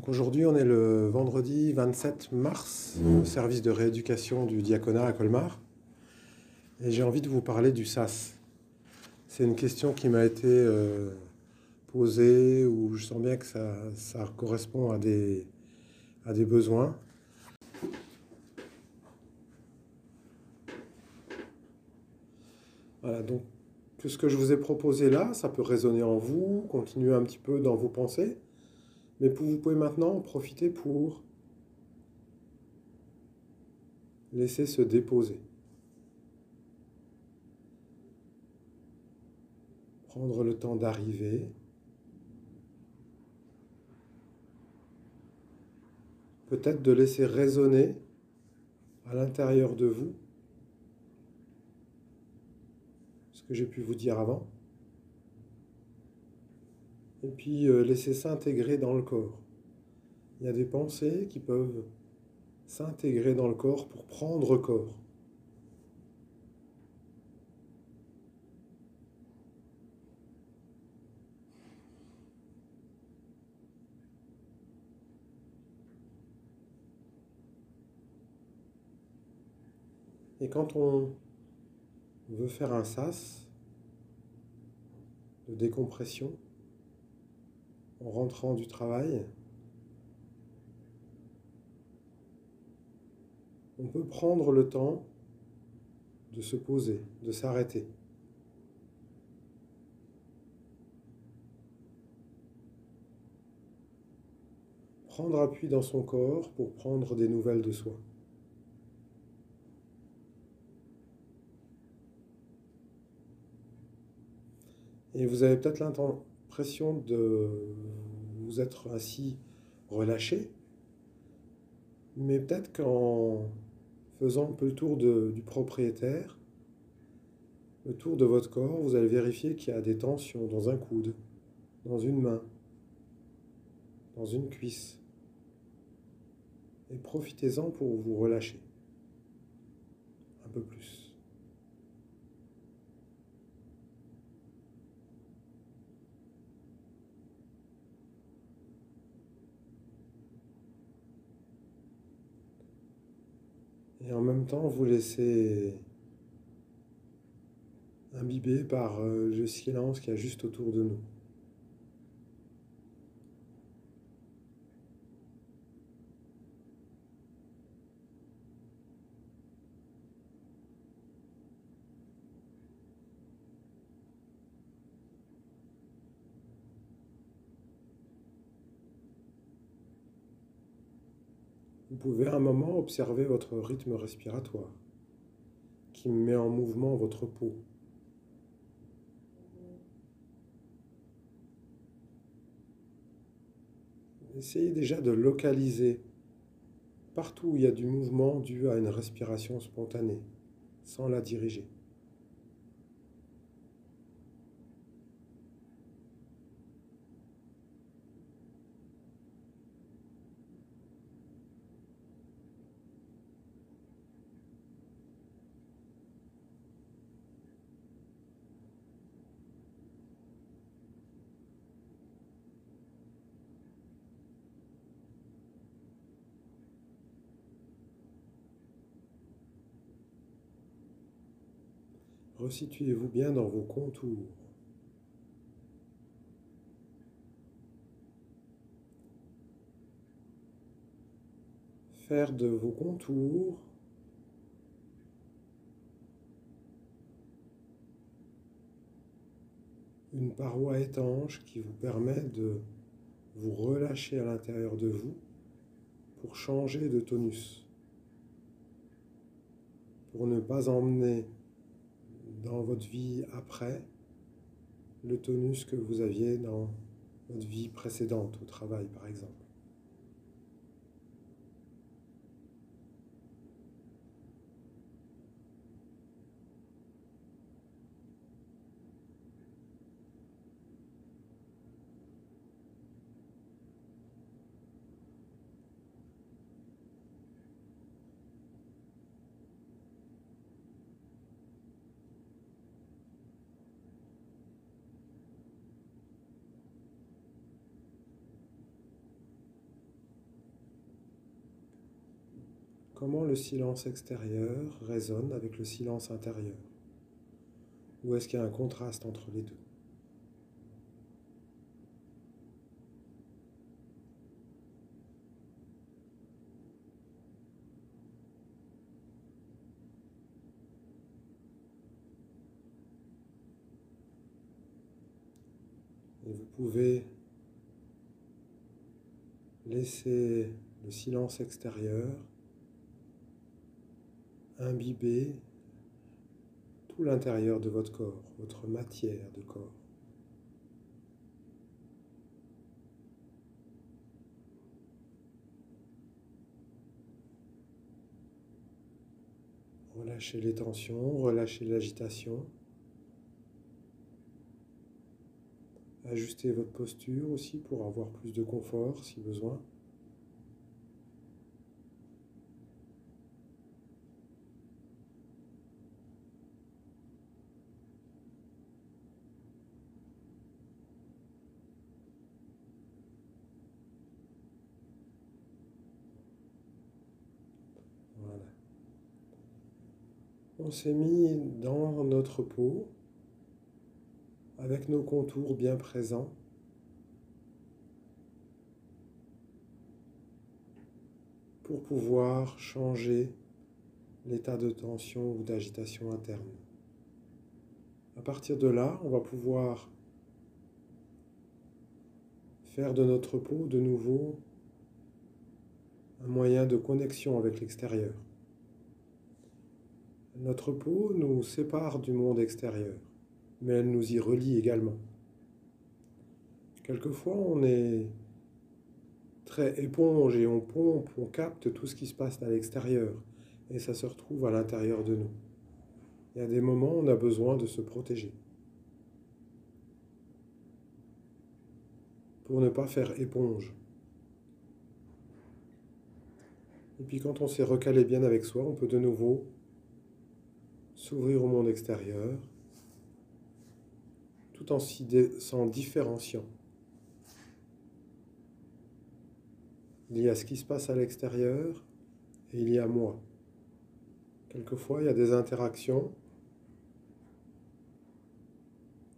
Donc aujourd'hui, on est le vendredi 27 mars, au service de rééducation du diaconat à Colmar. Et j'ai envie de vous parler du SAS. C'est une question qui m'a été euh, posée, où je sens bien que ça, ça correspond à des, à des besoins. Voilà, donc que ce que je vous ai proposé là, ça peut résonner en vous, continuer un petit peu dans vos pensées, mais vous pouvez maintenant en profiter pour laisser se déposer. Prendre le temps d'arriver. Peut-être de laisser résonner à l'intérieur de vous que j'ai pu vous dire avant. Et puis euh, laisser s'intégrer dans le corps. Il y a des pensées qui peuvent s'intégrer dans le corps pour prendre corps. Et quand on veut faire un sas de décompression en rentrant du travail, on peut prendre le temps de se poser, de s'arrêter. Prendre appui dans son corps pour prendre des nouvelles de soi. Et vous avez peut-être de vous être ainsi relâché, mais peut-être qu'en faisant un peu le tour du propriétaire, le tour de votre corps, vous allez vérifier qu'il y a des tensions dans un coude, dans une main, dans une cuisse. Et profitez-en pour vous relâcher un peu plus. Et en même temps, vous laissez imbiber par euh, le silence qui y a juste autour de nous. Vous pouvez un moment observer votre rythme respiratoire qui met en mouvement votre peau. Essayez déjà de localiser partout où il y a du mouvement dû à une respiration spontanée, sans la diriger. Resituez-vous bien dans vos contours. Faire de vos contours une paroi étanche qui vous permet de vous relâcher à l'intérieur de vous pour changer de tonus, pour ne pas emmener dans votre vie après le tonus que vous aviez dans votre vie précédente au travail, par exemple. Comment le silence extérieur résonne avec le silence intérieur. Ou est-ce qu'il y a un contraste entre les deux? Vous pouvez laisser le silence extérieur imbiber tout l'intérieur de votre corps, votre matière de corps. Relâchez les tensions, relâchez l'agitation. Ajustez votre posture aussi pour avoir plus de confort si besoin. Voilà. On s'est mis dans notre peau avec nos contours bien présents. pour pouvoir changer l'état de tension ou d'agitation interne. À partir de là, on va pouvoir faire de notre peau de nouveau un moyen de connexion avec l'extérieur. Notre peau nous sépare du monde extérieur mais elle nous y relie également. Quelquefois, on est très éponge et on pompe, on capte tout ce qui se passe à l'extérieur et ça se retrouve à l'intérieur de nous. Il y a des moments où on a besoin de se protéger pour ne pas faire éponge. Et puis quand on s'est recalé bien avec soi, on peut de nouveau s'ouvrir au monde extérieur tout en s'en différenciant. Il y a ce qui se passe à l'extérieur et il y a moi. Quelquefois, il y a des interactions,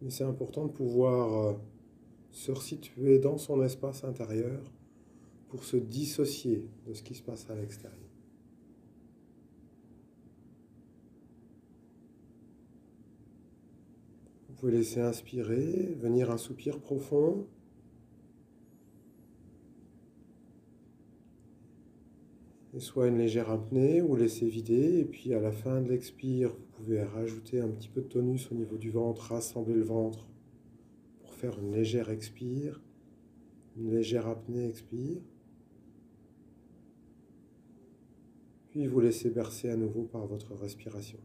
mais c'est important de pouvoir euh, se resituer dans son espace intérieur pour se dissocier de ce qui se passe à l'extérieur. Vous pouvez laisser inspirer, venir un soupir profond. Et soit une légère apnée ou laisser vider. Et puis à la fin de l'expire, vous pouvez rajouter un petit peu de tonus au niveau du ventre, rassembler le ventre pour faire une légère expire, une légère apnée expire. Puis vous laissez bercer à nouveau par votre respiration.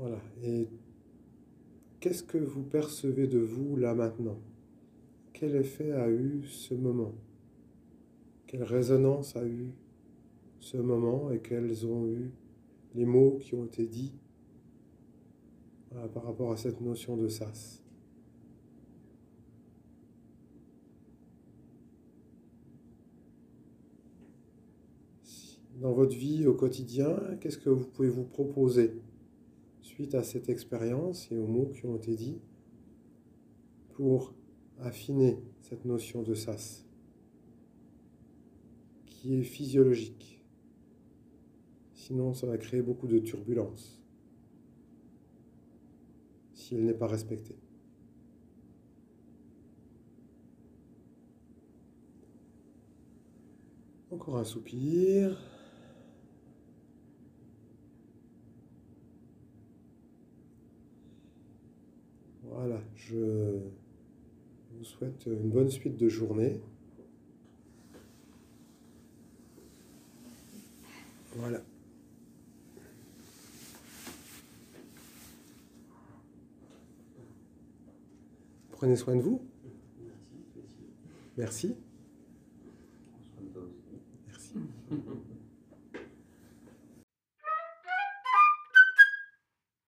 Voilà. Et qu'est-ce que vous percevez de vous là maintenant? Quel effet a eu ce moment? Quelle résonance a eu ce moment et quels ont eu les mots qui ont été dits par rapport à cette notion de sas? Dans votre vie au quotidien, qu'est-ce que vous pouvez vous proposer? Suite à cette expérience et aux mots qui ont été dits pour affiner cette notion de sas qui est physiologique. Sinon, ça va créer beaucoup de turbulences s'il n'est pas respecté. Encore un soupir. Voilà, je vous souhaite une bonne suite de journée. Voilà. Prenez soin de vous. Merci. Merci.